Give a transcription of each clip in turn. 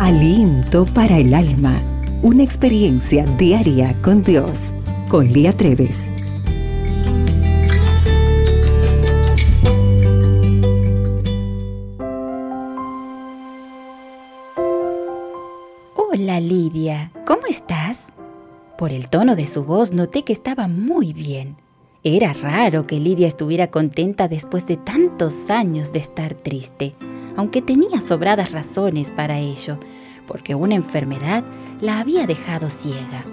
Aliento para el alma. Una experiencia diaria con Dios. Con Lía Treves. Hola Lidia, ¿cómo estás? Por el tono de su voz noté que estaba muy bien. Era raro que Lidia estuviera contenta después de tantos años de estar triste aunque tenía sobradas razones para ello, porque una enfermedad la había dejado ciega.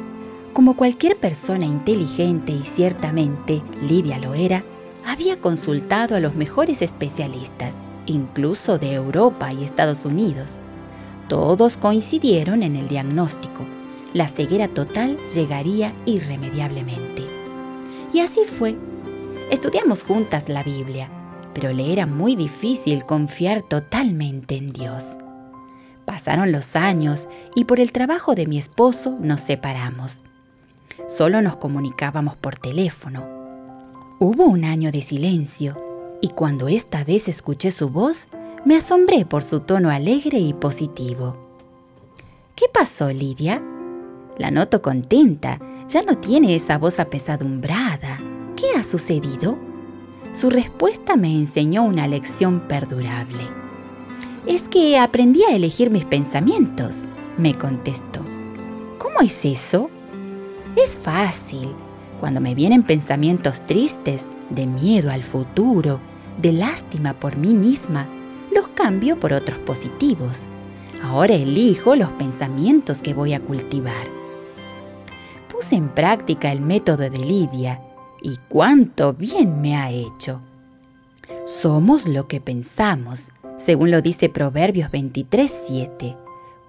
Como cualquier persona inteligente y ciertamente Lidia lo era, había consultado a los mejores especialistas, incluso de Europa y Estados Unidos. Todos coincidieron en el diagnóstico. La ceguera total llegaría irremediablemente. Y así fue. Estudiamos juntas la Biblia pero le era muy difícil confiar totalmente en Dios. Pasaron los años y por el trabajo de mi esposo nos separamos. Solo nos comunicábamos por teléfono. Hubo un año de silencio y cuando esta vez escuché su voz, me asombré por su tono alegre y positivo. ¿Qué pasó, Lidia? La noto contenta, ya no tiene esa voz apesadumbrada. ¿Qué ha sucedido? Su respuesta me enseñó una lección perdurable. Es que aprendí a elegir mis pensamientos, me contestó. ¿Cómo es eso? Es fácil. Cuando me vienen pensamientos tristes, de miedo al futuro, de lástima por mí misma, los cambio por otros positivos. Ahora elijo los pensamientos que voy a cultivar. Puse en práctica el método de Lidia y cuánto bien me ha hecho. Somos lo que pensamos, según lo dice Proverbios 23:7,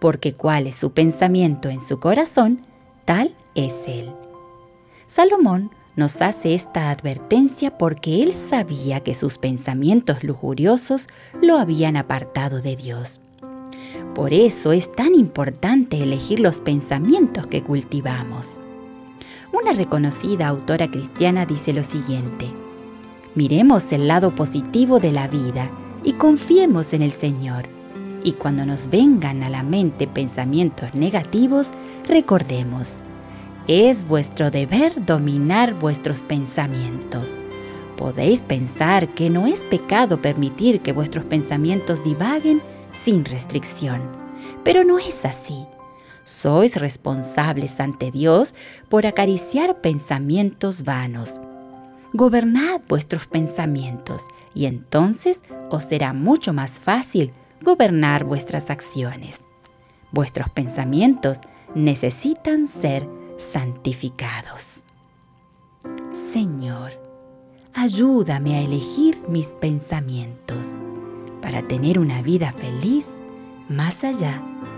porque cuál es su pensamiento en su corazón, tal es él. Salomón nos hace esta advertencia porque él sabía que sus pensamientos lujuriosos lo habían apartado de Dios. Por eso es tan importante elegir los pensamientos que cultivamos. Una reconocida autora cristiana dice lo siguiente, miremos el lado positivo de la vida y confiemos en el Señor. Y cuando nos vengan a la mente pensamientos negativos, recordemos, es vuestro deber dominar vuestros pensamientos. Podéis pensar que no es pecado permitir que vuestros pensamientos divaguen sin restricción, pero no es así. Sois responsables ante Dios por acariciar pensamientos vanos. Gobernad vuestros pensamientos y entonces os será mucho más fácil gobernar vuestras acciones. Vuestros pensamientos necesitan ser santificados. Señor, ayúdame a elegir mis pensamientos para tener una vida feliz más allá